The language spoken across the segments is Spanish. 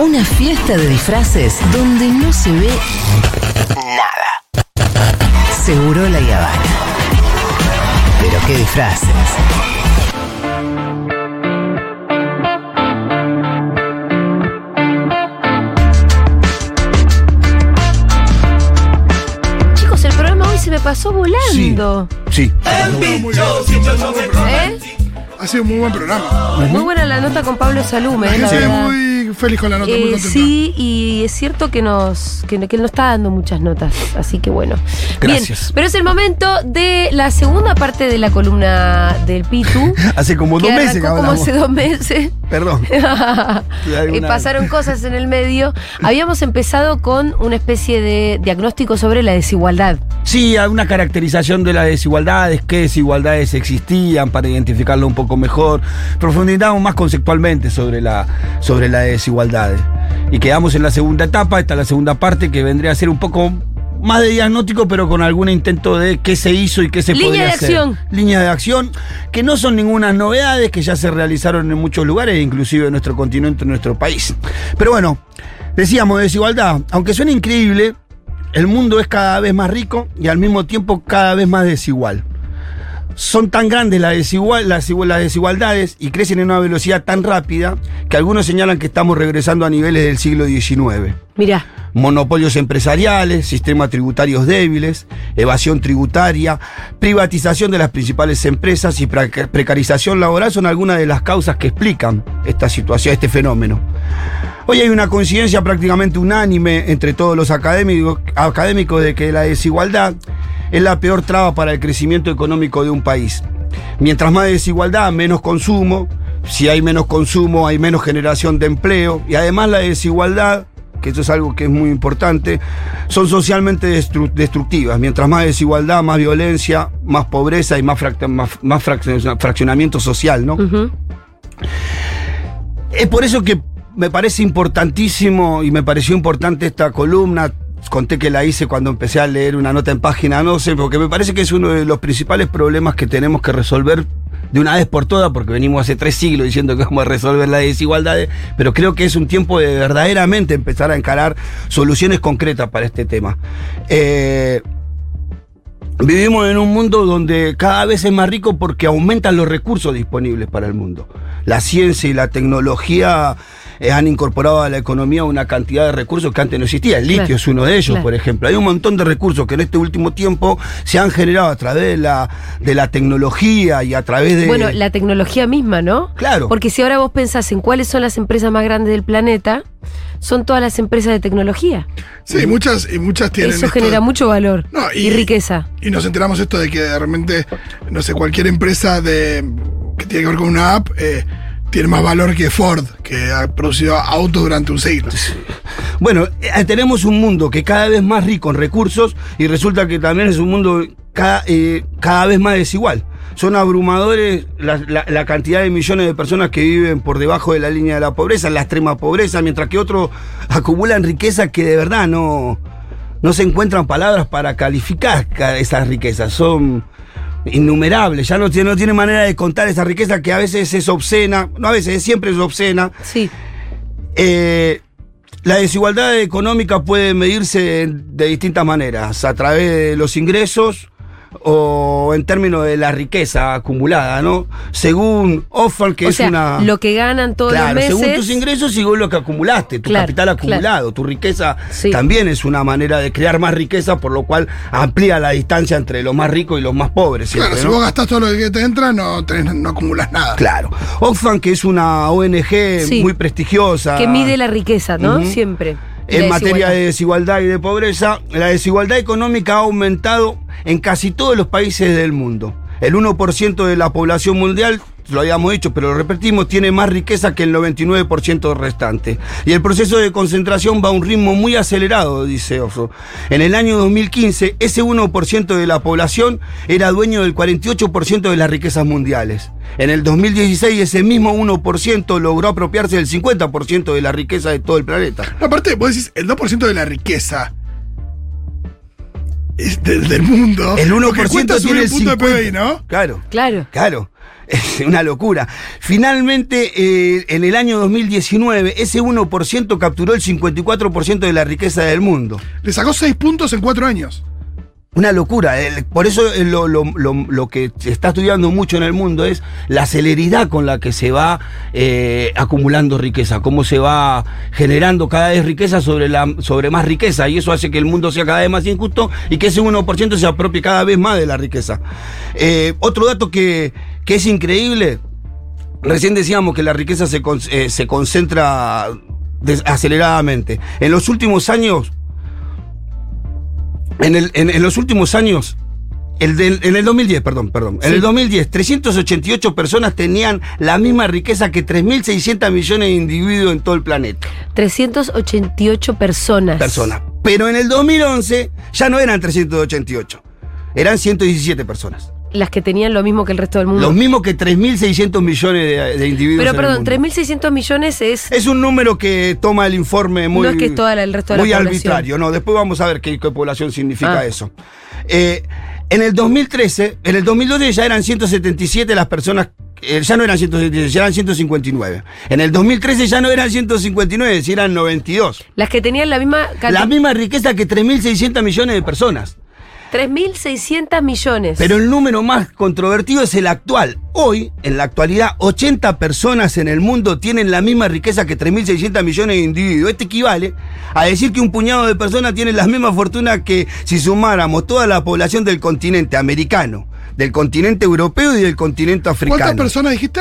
Una fiesta de disfraces donde no se ve nada. Seguro la Habana. Pero qué disfraces. Chicos, el programa hoy se me pasó volando. Sí. ¿Eh? Ha sido un muy buen programa. Muy buena la nota con Pablo Salume, La eh, la gente verdad. Muy feliz con la nota, muy Eh, contenta. sí, y es cierto que nos que, que él nos está dando muchas notas, así que bueno. Gracias. Bien, pero es el momento de la segunda parte de la columna del Pitu. Hace como que dos meses que arrancó como hace dos meses. Perdón. y pasaron cosas en el medio. Habíamos empezado con una especie de diagnóstico sobre la desigualdad. Sí, hay una caracterización de las desigualdades, qué desigualdades existían para identificarlo un poco mejor. Profundizamos más conceptualmente sobre la, sobre las desigualdades. Y quedamos en la segunda etapa, esta es la segunda parte que vendría a ser un poco más de diagnóstico, pero con algún intento de qué se hizo y qué se Línea podría de hacer. acción. Líneas de acción, que no son ninguna novedades, que ya se realizaron en muchos lugares, inclusive en nuestro continente, en nuestro país. Pero bueno, decíamos desigualdad, aunque suene increíble, el mundo es cada vez más rico y al mismo tiempo cada vez más desigual. Son tan grandes las, desigual- las igual- las desigualdades y crecen en una velocidad tan rápida que algunos señalan que estamos regresando a niveles del siglo XIX. Mirá, Monopolios empresariales, sistemas tributarios débiles, evasión tributaria, privatización de las principales empresas y preca- precarización laboral son algunas de las causas que explican esta situación, este fenómeno. Hoy hay una coincidencia prácticamente unánime entre todos los académicos, académicos de que la desigualdad es la peor traba para el crecimiento económico de un país. Mientras más desigualdad, menos consumo. Si hay menos consumo, hay menos generación de empleo. Y además la desigualdad, que eso es algo que es muy importante, son socialmente destru- destructivas. Mientras más desigualdad, más violencia, más pobreza y más, frac- más- más frac- fraccionamiento social, ¿no? Es por eso que me parece importantísimo y me pareció importante esta columna. Conté que la hice cuando empecé a leer una nota en página 12, porque me parece que es uno de los principales problemas que tenemos que resolver de una vez por todas, porque venimos hace tres siglos diciendo que vamos a resolver las desigualdades, pero creo que es un tiempo de verdaderamente empezar a encarar soluciones concretas para este tema. Eh, Vivimos en un mundo donde cada vez es más rico porque aumentan los recursos disponibles para el mundo. La ciencia y la tecnología eh, han incorporado a la economía una cantidad de recursos que antes no existía. El litio Claro, es uno de ellos, claro. por ejemplo. Hay un montón de recursos que en este último tiempo se han generado a través de la, de la tecnología y a través de... Bueno, la tecnología misma, ¿no? Claro. Porque si ahora vos pensás en cuáles son las empresas más grandes del planeta, son todas las empresas de tecnología. Sí, muchas, y muchas tienen. Eso esto- genera mucho valor No, y, y- riqueza. Y nos enteramos esto de que de repente, no sé, cualquier empresa de que tiene que ver con una app eh, tiene más valor que Ford, que ha producido autos durante un siglo. Bueno, eh, tenemos un mundo que cada vez más rico en recursos y resulta que también es un mundo cada, eh, cada vez más desigual. Son abrumadores la, la- cantidad de millones de personas que viven por debajo de la línea de la pobreza, la extrema pobreza, mientras que otros acumulan riqueza que de verdad no, no se encuentran palabras para calificar ca- esas riquezas. Son innumerables, ya no tiene, no tiene manera de contar esa riqueza que a veces es obscena, no a veces, siempre es obscena. Sí. Eh, la desigualdad económica puede medirse de distintas maneras, a través de los ingresos o en términos de la riqueza acumulada, ¿no? Según Oxfam, que o es sea, una... lo que ganan todos Claro, los meses. según tus ingresos y según lo que acumulaste, tu Claro, capital claro. acumulado, tu riqueza Sí. también es una manera de crear más riqueza, por lo cual amplía la distancia entre los más ricos y los más pobres. Claro, siempre, si ¿no? vos gastás todo lo que te entra, no, tenés- no acumulas nada. Claro. Oxfam, que es una ONG Sí. muy prestigiosa. que mide la riqueza, ¿no? Ujú. Siempre. En materia de desigualdad y de pobreza, la desigualdad económica ha aumentado en casi todos los países del mundo. El 1% de la población mundial, lo habíamos dicho, pero lo repetimos, tiene más riqueza que el 99% restante. Y el proceso de concentración va a un ritmo muy acelerado, dice Oso. En el año 2015, ese 1% de la población era dueño del 48% de las riquezas mundiales. En el 2016, ese mismo 1% logró apropiarse del 50% de la riqueza de todo el planeta. Aparte, vos decís, el 2% de la riqueza es del, del mundo. El Lo que 1% cuesta subir tiene un el punto 50%. de PBI, ¿no? Claro, Claro. claro. Es una locura. Finalmente, eh, en el año 2019, ese 1% capturó el 54% de la riqueza del mundo. Le sacó seis puntos en cuatro años. Una locura. Por eso eh, lo, lo- lo- lo que se está estudiando mucho en el mundo es la celeridad con la que se va eh, acumulando riqueza, cómo se va generando cada vez riqueza sobre, la, sobre más riqueza. Y eso hace que el mundo sea cada vez más injusto y que ese 1% se apropie cada vez más de la riqueza. Eh, otro dato que, que es increíble. Recién decíamos que la riqueza se, con- eh, se concentra aceleradamente. En los últimos años, en, el- en- en los últimos años, el del- en el 2010, perdón, perdón, en el 2010, 388 personas tenían la misma riqueza que 3.600 millones de individuos en todo el planeta. 388 personas. Personas. Pero en el 2011 ya no eran 388, eran 117 personas. Las que tenían lo mismo que el resto del mundo. Los mismos que 3.600 millones de, de individuos. Pero perdón, mundo. 3.600 millones es... Es un número que toma el informe muy. No es que es toda la- el resto de Muy arbitrario, no. Después vamos a ver qué, qué población significa Ah. eso. Eh, en el 2013, en el 2012 ya eran 177 las personas. eh, ya no eran 177, ya eran 159. En el 2013 ya no eran 159, si eran 92. Las que tenían la misma La misma riqueza que 3.600 millones de personas. 3.600 millones. Pero el número más controvertido es el actual. Hoy, en la actualidad, 80 personas en el mundo tienen la misma riqueza que 3.600 millones de individuos. Esto equivale a decir que un puñado de personas tienen la misma fortuna que si sumáramos toda la población del continente americano, del continente europeo y del continente ¿Cuántas africano. personas dijiste?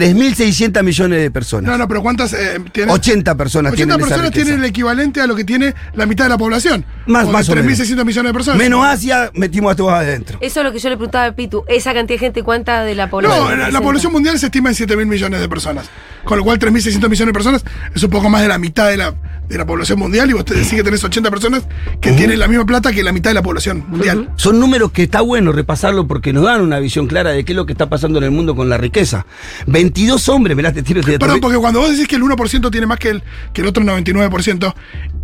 3.600 millones de personas. No, no, pero ¿cuántas eh, tienen? 80 personas 80 tienen esa personas tienen el equivalente a lo que tiene la mitad de la población. Más- O más o de menos. 3.600 millones de personas. Menos Asia, metimos a todos adentro. Eso es lo que yo le preguntaba a Pitu. Esa cantidad de gente, ¿cuánta de la población? No, la, la población mundial se estima en 7.000 millones de personas. Con lo cual 3.600 millones de personas es un poco más de la mitad de la, de la población mundial y vos te decís que tenés 80 personas que tienen la misma plata que la mitad de la población mundial. Son números que está bueno repasarlo porque nos dan una visión clara de qué es lo que está pasando en el mundo con la riqueza. 22 hombres, mirá, te tiro dato. Perdón, porque cuando vos decís que el 1% tiene más que el, que el otro 99%,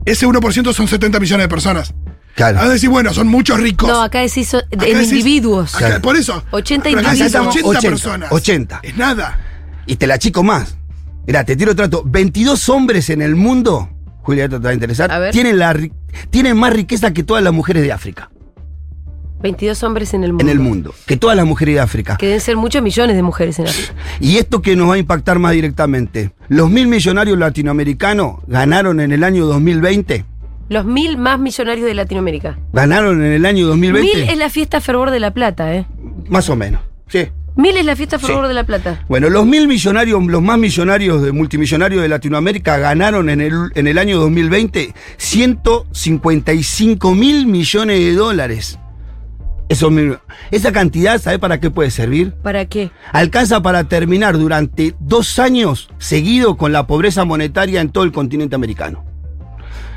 ese 1% son 70 millones de personas. Claro. Vas a decir, bueno, son muchos ricos. No, acá decís so- Acá en decís- individuos. acá- Claro. Por eso. 80 Pero acá individuos. decís 80, 80, personas. 80. Es nada. Y te la chico más. Mirá, te tiro otro dato. 22 hombres en el mundo, Julia, esto te va a interesar, A ver. Tienen, la, ri- tienen más riqueza que todas las mujeres de África. 22 hombres en el mundo. En el mundo. Que todas las mujeres de África. Que deben ser muchos millones de mujeres en África. Y esto que nos va a impactar más directamente. Los mil millonarios latinoamericanos ganaron en el año 2020. Los mil más millonarios de Latinoamérica. Ganaron en el año 2020. Mil es la fiesta Fervor de la Plata, ¿eh? Más o menos. Sí. Mil es la fiesta Sí. Fervor de la Plata. Bueno, los mil millonarios, los más millonarios, de, multimillonarios de Latinoamérica ganaron en el, en el año 2020 155 mil millones de dólares. Eso, esa cantidad, ¿sabe para qué puede servir? ¿Para qué? Alcanza para terminar durante dos años seguido con la pobreza monetaria en todo el continente americano.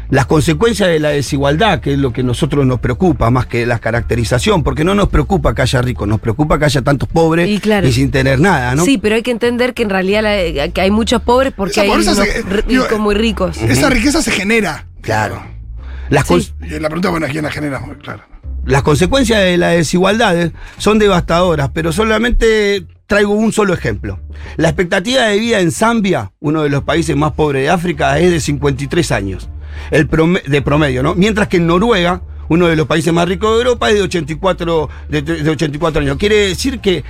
Las consecuencias de la desigualdad, que es lo que a nosotros nos preocupa más que la caracterización, porque no nos preocupa que haya ricos, nos preocupa que haya tantos pobres Y y, claro. sin tener nada, ¿no? Sí, pero hay que entender que en realidad la- que hay muchos pobres porque hay pobreza unos se- ri- digo, ricos muy ricos. Esa riqueza se genera. Claro. Las, Sí. la pregunta, bueno, ¿quién la genera? Muy claro. las consecuencias de las desigualdades son devastadoras, pero solamente traigo un solo ejemplo. La expectativa de vida en Zambia, uno de los países más pobres de África, es de 53 años. El de promedio, ¿no? Mientras que en Noruega, uno de los países más ricos de Europa, es de 84, de, de 84 años. Quiere decir que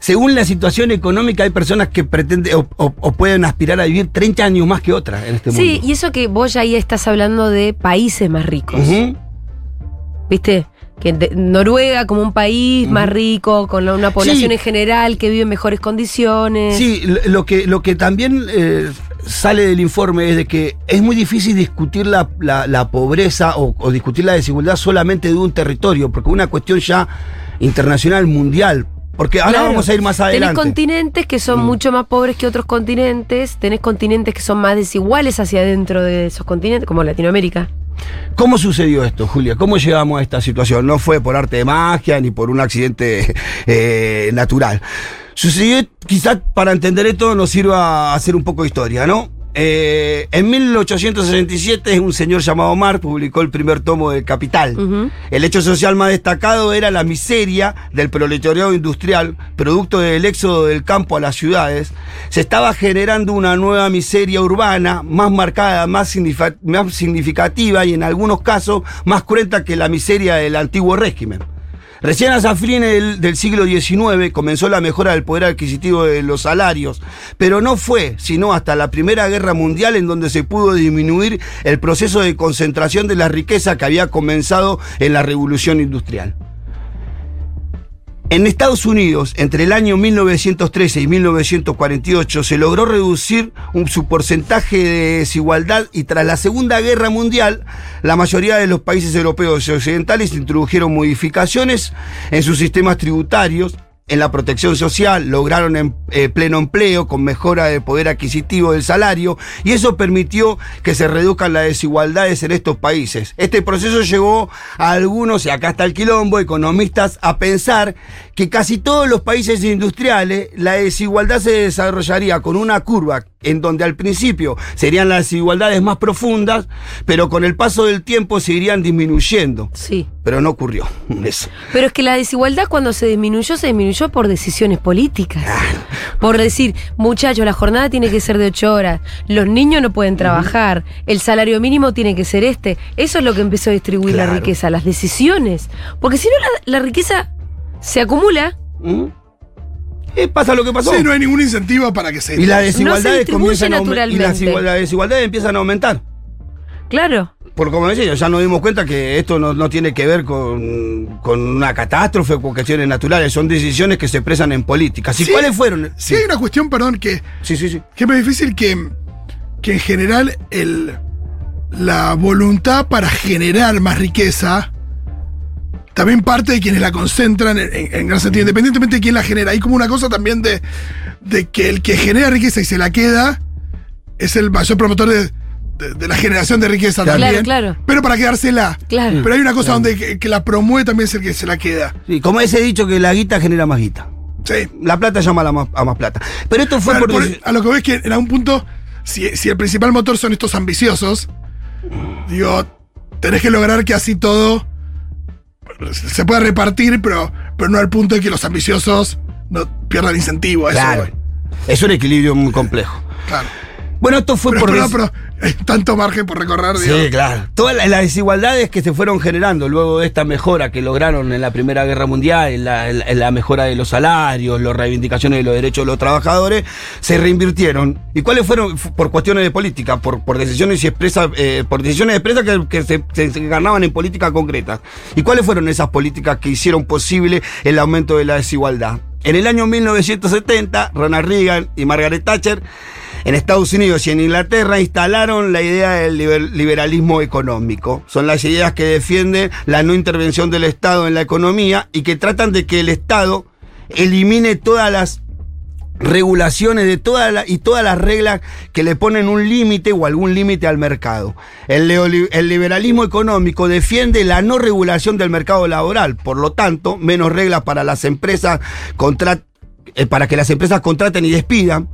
según la situación económica hay personas que pretenden o, o- o pueden aspirar a vivir 30 años más que otras en este Sí, mundo. y eso que vos ya ahí estás hablando de países más ricos. ¿Viste? Que de- Noruega como un país más rico, con una población Sí. en general que vive en mejores condiciones. Sí, lo- lo que, lo que también eh, sale del informe es de que es muy difícil discutir la, la- la pobreza o, o discutir la desigualdad solamente de un territorio, porque es una cuestión ya internacional, mundial. Porque ahora Claro. vamos a ir más Tenés adelante. continentes que son Mm. mucho más pobres que otros continentes, tenés continentes que son más desiguales hacia adentro de esos continentes, como Latinoamérica. ¿Cómo sucedió esto, Julia? ¿Cómo llegamos a esta situación? No fue por arte de magia ni por un accidente eh, natural. Sucedió, quizás para entender esto nos sirva hacer un poco de historia, ¿no? eh, en 1867 un señor llamado Marx publicó el primer tomo del Capital. El hecho social más destacado era la miseria del proletariado industrial, producto del éxodo del campo a las ciudades. Se estaba generando una nueva miseria urbana, más marcada, más significativa y en algunos casos más cruenta que la miseria del antiguo régimen. Recién a fines del, del siglo XIX comenzó la mejora del poder adquisitivo de los salarios, pero no fue sino hasta la Primera Guerra Mundial en donde se pudo disminuir el proceso de concentración de la riqueza que había comenzado en la Revolución Industrial. En Estados Unidos, entre el año 1913 y 1948, se logró reducir su porcentaje de desigualdad y tras la Segunda Guerra Mundial, la mayoría de los países europeos y occidentales introdujeron modificaciones en sus sistemas tributarios, en la protección social, lograron em- eh, pleno empleo con mejora del poder adquisitivo del salario y eso permitió que se reduzcan las desigualdades en estos países. Este proceso llevó a algunos, y acá está el quilombo, economistas, a pensar que casi todos los países industriales la desigualdad se desarrollaría con una curva en donde al principio serían las desigualdades más profundas, pero con el paso del tiempo se irían disminuyendo. Sí. Pero no ocurrió eso. Pero es que la desigualdad cuando se disminuyó, se disminuyó por decisiones políticas. Por decir, muchachos, la jornada tiene que ser de ocho horas, los niños no pueden trabajar, el salario mínimo tiene que ser este. Eso es lo que empezó a distribuir la riqueza, las decisiones. Porque si no, la, la riqueza se acumula. ¿Mm? Eh, pasa lo que pasó. Sí, no hay ningún incentivo para que se. Y las desigualdades distribuye comienzan a y las desigualdades empiezan a aumentar. Claro. Porque como decía, ya nos dimos cuenta que esto no, no tiene que ver con, con una catástrofe o con cuestiones naturales, son decisiones que se expresan en política. ¿Y Sí, cuáles fueron? Sí, hay una cuestión, perdón, que, sí, sí, sí. que es muy difícil que, que en general el, la voluntad para generar más riqueza también parte de quienes la concentran en, en- en gran sentido, independientemente de quién la genera. Hay como una cosa también de, de que el que genera riqueza y se la queda es el mayor promotor de, de- de la generación de riqueza Claro, también. claro. Pero para quedársela. Claro. Pero hay una cosa donde que, que la promueve también es el que se la queda. Sí, como ese dicho que la guita genera más guita. Sí. La plata llama a, la más, a más plata. Pero esto fue Bueno, por... por- a lo que ves que en algún punto, si, si el principal motor son estos ambiciosos, digo, tenés que lograr que así todo se pueda repartir, pero, pero no al punto de que los ambiciosos no pierdan incentivo a eso. Claro. Es un equilibrio muy complejo. Claro. Bueno, esto fue Pero, por... pero, pero hay tanto margen por recorrer. Sí, claro. Todas la- las desigualdades que se fueron generando luego de esta mejora que lograron en la Primera Guerra Mundial, en la, en mejora de los salarios, las reivindicaciones de los derechos de los trabajadores, se reinvirtieron. ¿Y cuáles fueron? Por cuestiones de política, por, por decisiones y expresas, eh, por decisiones expresas que, que se, se- se ganaban en política concreta. ¿Y cuáles fueron esas políticas que hicieron posible el aumento de la desigualdad? En el año 1970, Ronald Reagan y Margaret Thatcher en Estados Unidos y en Inglaterra instalaron la idea del liber- liberalismo económico. Son las ideas que defienden la no intervención del Estado en la economía y que tratan de que el Estado elimine todas las regulaciones de todas y todas las reglas que le ponen un límite o algún límite al mercado. El liberalismo económico defiende la no regulación del mercado laboral, por lo tanto, menos reglas para las empresas contra- eh, para que las empresas contraten y despidan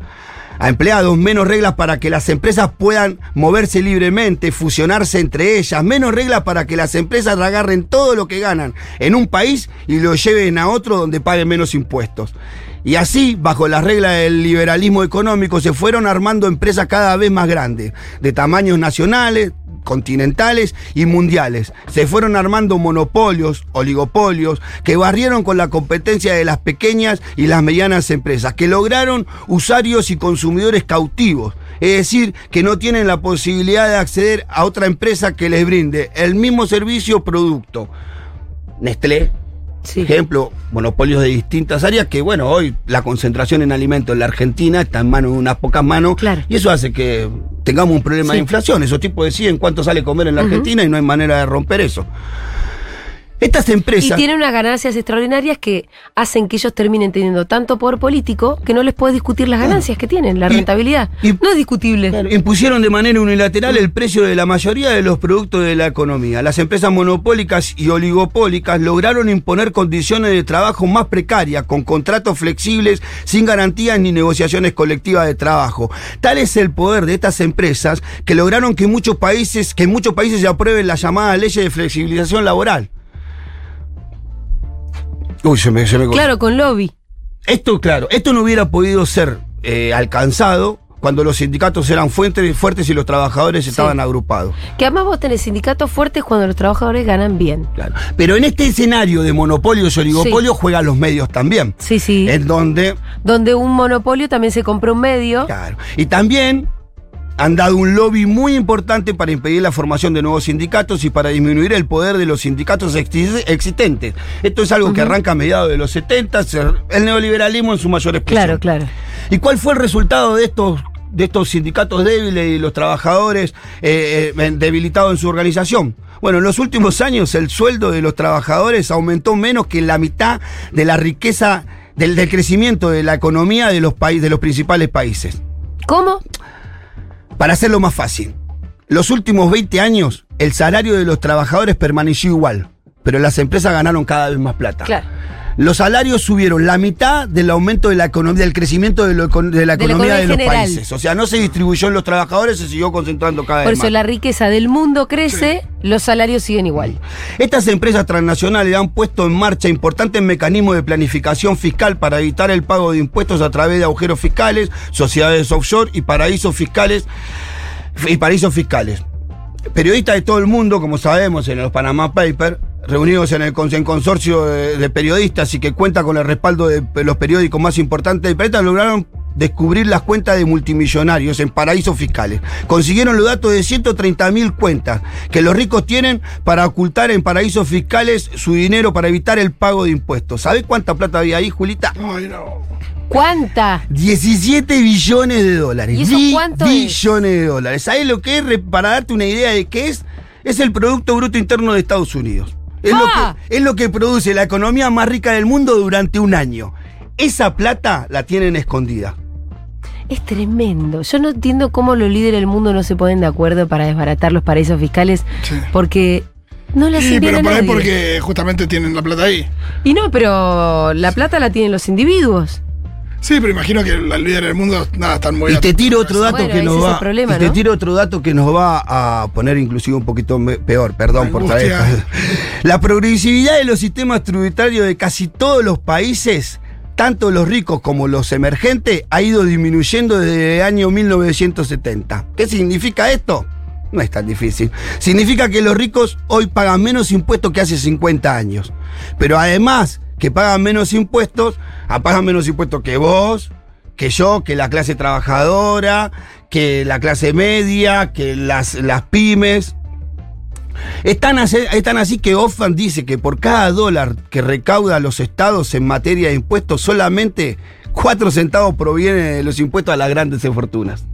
a empleados, menos reglas para que las empresas puedan moverse libremente, fusionarse entre ellas, menos reglas para que las empresas agarren todo lo que ganan en un país y lo lleven a otro donde paguen menos impuestos. Y así, bajo las reglas del liberalismo económico, se fueron armando empresas cada vez más grandes, de tamaños nacionales, continentales y mundiales. Se fueron armando monopolios, oligopolios, que barrieron con la competencia de las pequeñas y las medianas empresas, que lograron usuarios y consumidores cautivos. Es decir, que no tienen la posibilidad de acceder a otra empresa que les brinde el mismo servicio o producto. Nestlé, Sí. ejemplo, monopolios de distintas áreas que, bueno, hoy la concentración en alimentos en la Argentina está en manos de unas pocas manos Claro. y eso hace que tengamos un problema Sí. de inflación. Esos tipos deciden cuánto sale comer en la. Argentina y no hay manera de romper eso. Estas Y empresas. tienen unas ganancias extraordinarias que hacen que ellos terminen teniendo tanto poder político que no les puede discutir las ganancias que tienen, la Y- rentabilidad. y- no es discutible. Claro, impusieron de manera unilateral el precio de la mayoría de los productos de la economía. Las empresas monopólicas y oligopólicas lograron imponer condiciones de trabajo más precarias, con contratos flexibles, sin garantías ni negociaciones colectivas de trabajo. Tal es el poder de estas empresas que lograron que muchos países, que en muchos países se aprueben las llamadas leyes de flexibilización laboral. Uy, se me, se me Claro, con lobby. esto, claro, esto no hubiera podido ser eh, alcanzado cuando los sindicatos eran fuertes, fuertes y los trabajadores estaban agrupados. Que además vos tenés sindicatos fuertes cuando los trabajadores ganan bien. Claro. Pero en este escenario de monopolios y oligopolios juegan los medios también. Sí, sí. En donde, Donde un monopolio también se compra un medio. claro. Y también han dado un lobby muy importante para impedir la formación de nuevos sindicatos y para disminuir el poder de los sindicatos exi- existentes. Esto es algo que arranca a mediados de los 70, el neoliberalismo en su mayor expresión. Claro, claro. ¿Y cuál fue el resultado de estos, de estos sindicatos débiles y los trabajadores eh, eh, debilitados en su organización? Bueno, en los últimos años el sueldo de los trabajadores aumentó menos que la mitad de la riqueza, del, del crecimiento de la economía de los, países, de los principales países. ¿Cómo? Para hacerlo más fácil, los últimos 20 años el salario de los trabajadores permaneció igual, pero las empresas ganaron cada vez más plata. Claro. Los salarios subieron la mitad del aumento de la economía, del crecimiento de, lo econ- de la De la economía de los general. países. O sea, no se distribuyó en los trabajadores, se siguió concentrando cada Por vez eso más. la riqueza del mundo crece, los salarios siguen igual. Estas empresas transnacionales han puesto en marcha importantes mecanismos de planificación fiscal para evitar el pago de impuestos a través de agujeros fiscales, sociedades offshore y paraísos fiscales y paraísos fiscales. Periodistas de todo el mundo, como sabemos en los Panama Papers, reunidos en el en consorcio de, de periodistas y que cuenta con el respaldo de los periódicos más importantes del planeta, lograron descubrir las cuentas de multimillonarios en paraísos fiscales. Consiguieron los datos de 130 mil cuentas que los ricos tienen para ocultar en paraísos fiscales su dinero para evitar el pago de impuestos. ¿Sabés cuánta plata había ahí, Julita? Ay, no. ¿Cuánta? 17 billones de dólares. ¿Y eso cuánto es? billones de dólares. ¿Sabes lo que es? Para darte una idea de qué es, es el Producto Bruto Interno de Estados Unidos. Es, lo ¡Ah! que, es lo que produce la economía más rica del mundo durante un año. Esa plata la tienen escondida. Es tremendo. Yo no entiendo cómo los líderes del mundo no se ponen de acuerdo para desbaratar los paraísos fiscales, Sí. porque no hacen Sí, pero por ahí porque justamente tienen la plata ahí. Y no, pero la plata la tienen los individuos. Sí, pero imagino que los líderes del mundo nada están muy Y te tiro otro dato Bueno, que nos va. problema, y te ¿no? tiro otro dato que nos va a poner inclusive un poquito peor, perdón por traer. La progresividad de los sistemas tributarios de casi todos los países, tanto los ricos como los emergentes, ha ido disminuyendo desde el año 1970. ¿Qué significa esto? No es tan difícil. Significa que los ricos hoy pagan menos impuestos que hace 50 años. Pero además que pagan menos impuestos, ah, pagan menos impuestos que vos, que yo, que la clase trabajadora, que la clase media, que las, las pymes. Es tan, así, que Oxfam dice que por cada dólar que recauda los estados en materia de impuestos, solamente 4 centavos provienen de los impuestos a las grandes fortunas.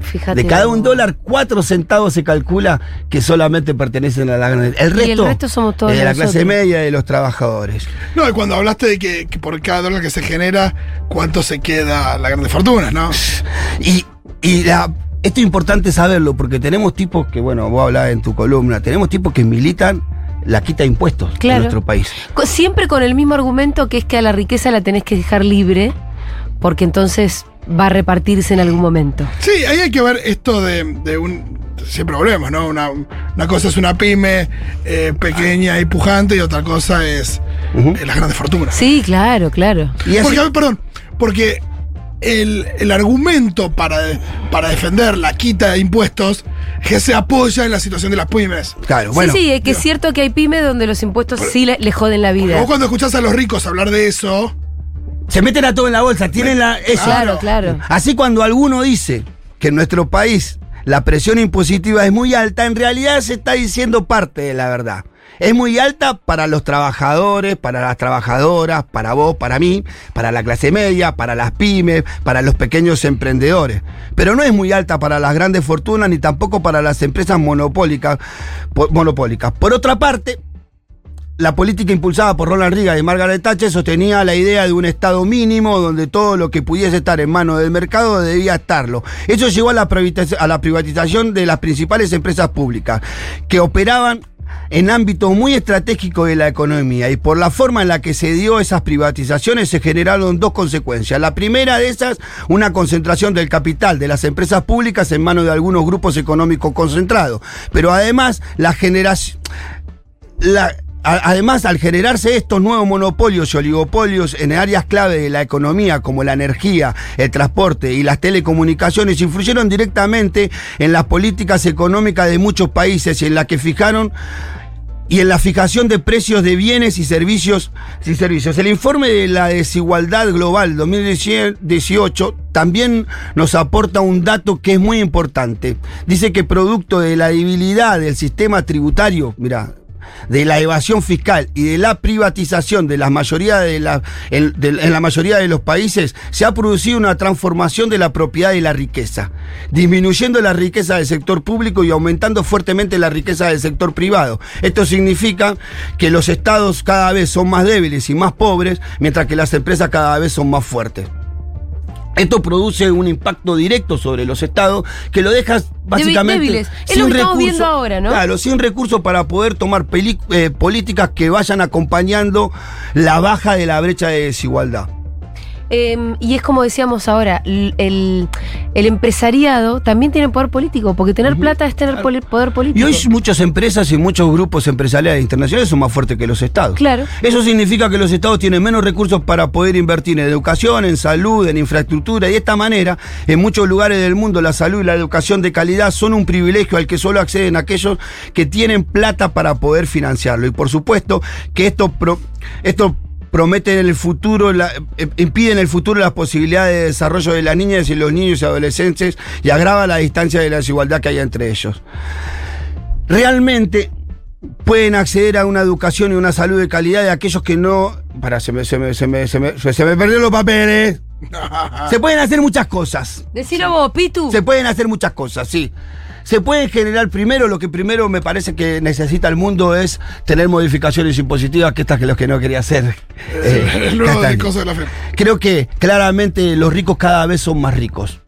Fíjate. De cada un dólar, 4 centavos se calcula que solamente pertenecen a las grandes. El Y el resto, resto somos todos es de la clase media y de los trabajadores. No, y cuando hablaste de que, que por cada dólar que se genera, ¿cuánto se queda la grande fortuna, no? Y, y la- esto es importante saberlo porque tenemos tipos que, bueno, vos hablabas en tu columna, tenemos tipos que militan la quita de impuestos Claro. en nuestro país. Siempre con el mismo argumento que es que a la riqueza la tenés que dejar libre, porque entonces va a repartirse en algún momento. Sí, ahí hay que ver esto de, de un. Siempre volvemos, ¿no? Una, una cosa es una pyme eh, pequeña y pujante y otra cosa es eh, las grandes fortunas. Sí, claro, claro. Y Porque, a ver, perdón, porque el, el argumento para, para defender la quita de impuestos es que se apoya en la situación de las pymes. claro, bueno. sí, sí, es que es cierto que hay pymes donde los impuestos sí le, le joden la vida. Vos cuando escuchás a los ricos hablar de eso, Se meten a todo en la bolsa, tienen la. Eso. Claro, claro. Así cuando alguno dice que en nuestro país la presión impositiva es muy alta, en realidad se está diciendo parte de la verdad. Es muy alta para los trabajadores, para las trabajadoras, para vos, para mí, para la clase media, para las pymes, para los pequeños emprendedores. Pero no es muy alta para las grandes fortunas ni tampoco para las empresas monopólicas. po- monopólicas. Por otra parte, la política impulsada por Ronald Reagan y Margaret Thatcher sostenía la idea de un Estado mínimo donde todo lo que pudiese estar en manos del mercado debía estarlo. Eso llevó a la, a la privatización de las principales empresas públicas, que operaban en ámbitos muy estratégicos de la economía y por la forma en la que se dio esas privatizaciones se generaron dos consecuencias. La primera de esas, una concentración del capital de las empresas públicas en manos de algunos grupos económicos concentrados. Pero además, la generación... La, Además, al generarse estos nuevos monopolios y oligopolios en áreas clave de la economía como la energía, el transporte y las telecomunicaciones, influyeron directamente en las políticas económicas de muchos países y en la que fijaron y en la fijación de precios de bienes y servicios y servicios. El informe de la desigualdad global 2018 también nos aporta un dato que es muy importante. Dice que producto de la debilidad del sistema tributario, mira, de la evasión fiscal y de la privatización de mayoría de la, en la mayoría de los países, se ha producido una transformación de la propiedad y la riqueza, disminuyendo la riqueza del sector público y aumentando fuertemente la riqueza del sector privado. Esto significa que los estados cada vez son más débiles y más pobres, mientras que las empresas cada vez son más fuertes. Esto produce un impacto directo sobre los estados que lo deja básicamente débiles. Es lo que estamos viendo ahora, ¿no? Claro, sin recursos para poder tomar eh, políticas que vayan acompañando la baja de la brecha de desigualdad. Eh, y es como decíamos ahora, el, el empresariado también tiene poder político, porque tener plata es tener poder Y político. hoy muchas empresas y muchos grupos empresariales internacionales son más fuertes que los estados. Claro. Eso significa que los estados tienen menos recursos para poder invertir en educación, en salud, en infraestructura. Y de esta manera, en muchos lugares del mundo, la salud y la educación de calidad son un privilegio al que solo acceden aquellos que tienen plata para poder financiarlo. Y por supuesto que esto, pro- esto promete en el futuro, la- eh, impide en el futuro las posibilidades de desarrollo de las niñas y los niños y adolescentes y agrava la distancia de la desigualdad que hay entre ellos realmente pueden acceder a una educación y una salud de calidad de aquellos que no. Para, se me, se me, se me, se me, se me perdieron los papeles. Se pueden hacer muchas cosas. Decilo vos, Pitu. Se pueden hacer muchas cosas, sí. Se pueden generar primero, lo que primero me parece que necesita el mundo es tener modificaciones impositivas, que estas que los que no quería hacer. eh, cosas de la fe. Creo que claramente los ricos cada vez son más ricos.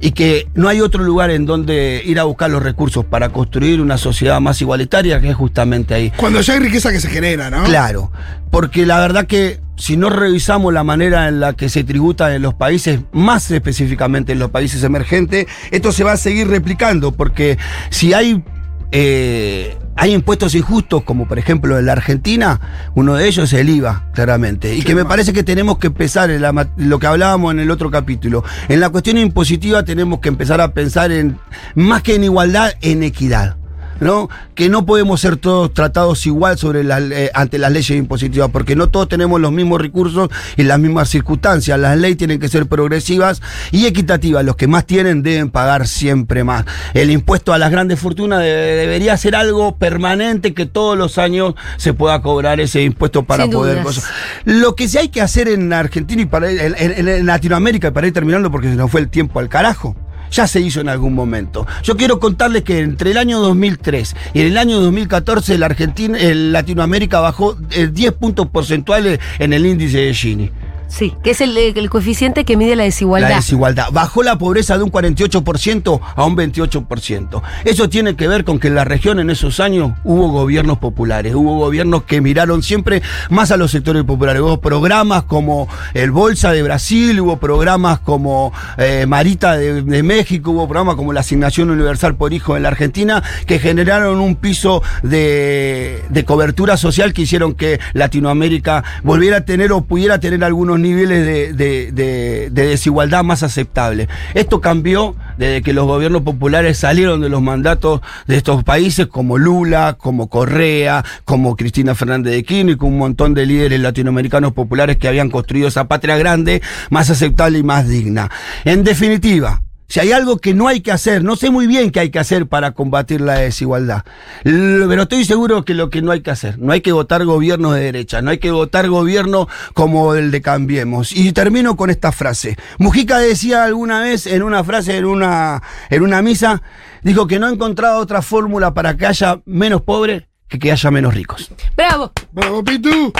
Y que no hay otro lugar en donde ir a buscar los recursos para construir una sociedad más igualitaria que es justamente ahí. Cuando ya hay riqueza que se genera, ¿no? Claro, porque la verdad que si no revisamos la manera en la que se tributa en los países, más específicamente en los países emergentes, esto se va a seguir replicando, porque si hay, eh, hay impuestos injustos, como por ejemplo en la Argentina, uno de ellos es el IVA, claramente, y que me parece que tenemos que empezar en la lo que hablábamos en el otro capítulo. En la cuestión impositiva tenemos que empezar a pensar en, más que en igualdad, en equidad. ¿No? Que no podemos ser todos tratados igual sobre las, eh, ante las leyes impositivas, porque no todos tenemos los mismos recursos y las mismas circunstancias. Las leyes tienen que ser progresivas y equitativas. Los que más tienen deben pagar siempre más. El impuesto a las grandes fortunas de- debería ser algo permanente que todos los años se pueda cobrar ese impuesto para Sin poder dudas. cosas. Lo que sí hay que hacer en Argentina y para en, en- en Latinoamérica, y para ir terminando porque se nos fue el tiempo al carajo. Ya se hizo en algún momento. Yo quiero contarles que entre el año 2003 y el año 2014 la Argentina, el Latinoamérica bajó eh, 10 puntos porcentuales en el índice de Gini. Sí, que es el, coeficiente que mide la desigualdad. La desigualdad. Bajó la pobreza de un 48% a un 28%. Eso tiene que ver con que en la región en esos años hubo gobiernos populares, hubo gobiernos que miraron siempre más a los sectores populares. Hubo programas como el Bolsa de Brasil, hubo programas como eh, Marita de, México, hubo programas como la Asignación Universal por Hijo en la Argentina, que generaron un piso de cobertura social que hicieron que Latinoamérica volviera a tener o pudiera tener algunos niveles de, de- de- de desigualdad más aceptables. Esto cambió desde que los gobiernos populares salieron de los mandatos de estos países como Lula, como Correa, como Cristina Fernández de Kirchner y con un montón de líderes latinoamericanos populares que habían construido esa patria grande más aceptable y más digna. En definitiva, si hay algo que no hay que hacer, no sé muy bien qué hay que hacer para combatir la desigualdad, pero estoy seguro que lo que no hay que hacer, no hay que votar gobiernos de derecha, no hay que votar gobierno como el de Cambiemos. Y termino con esta frase. Mujica decía alguna vez en una frase, en una, en una misa, dijo que no encontraba otra fórmula para que haya menos pobres que que haya menos ricos. Bravo. Bravo, Pitu.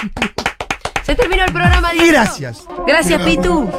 Se terminó el programa. Y Diego. gracias. Gracias, Pitu.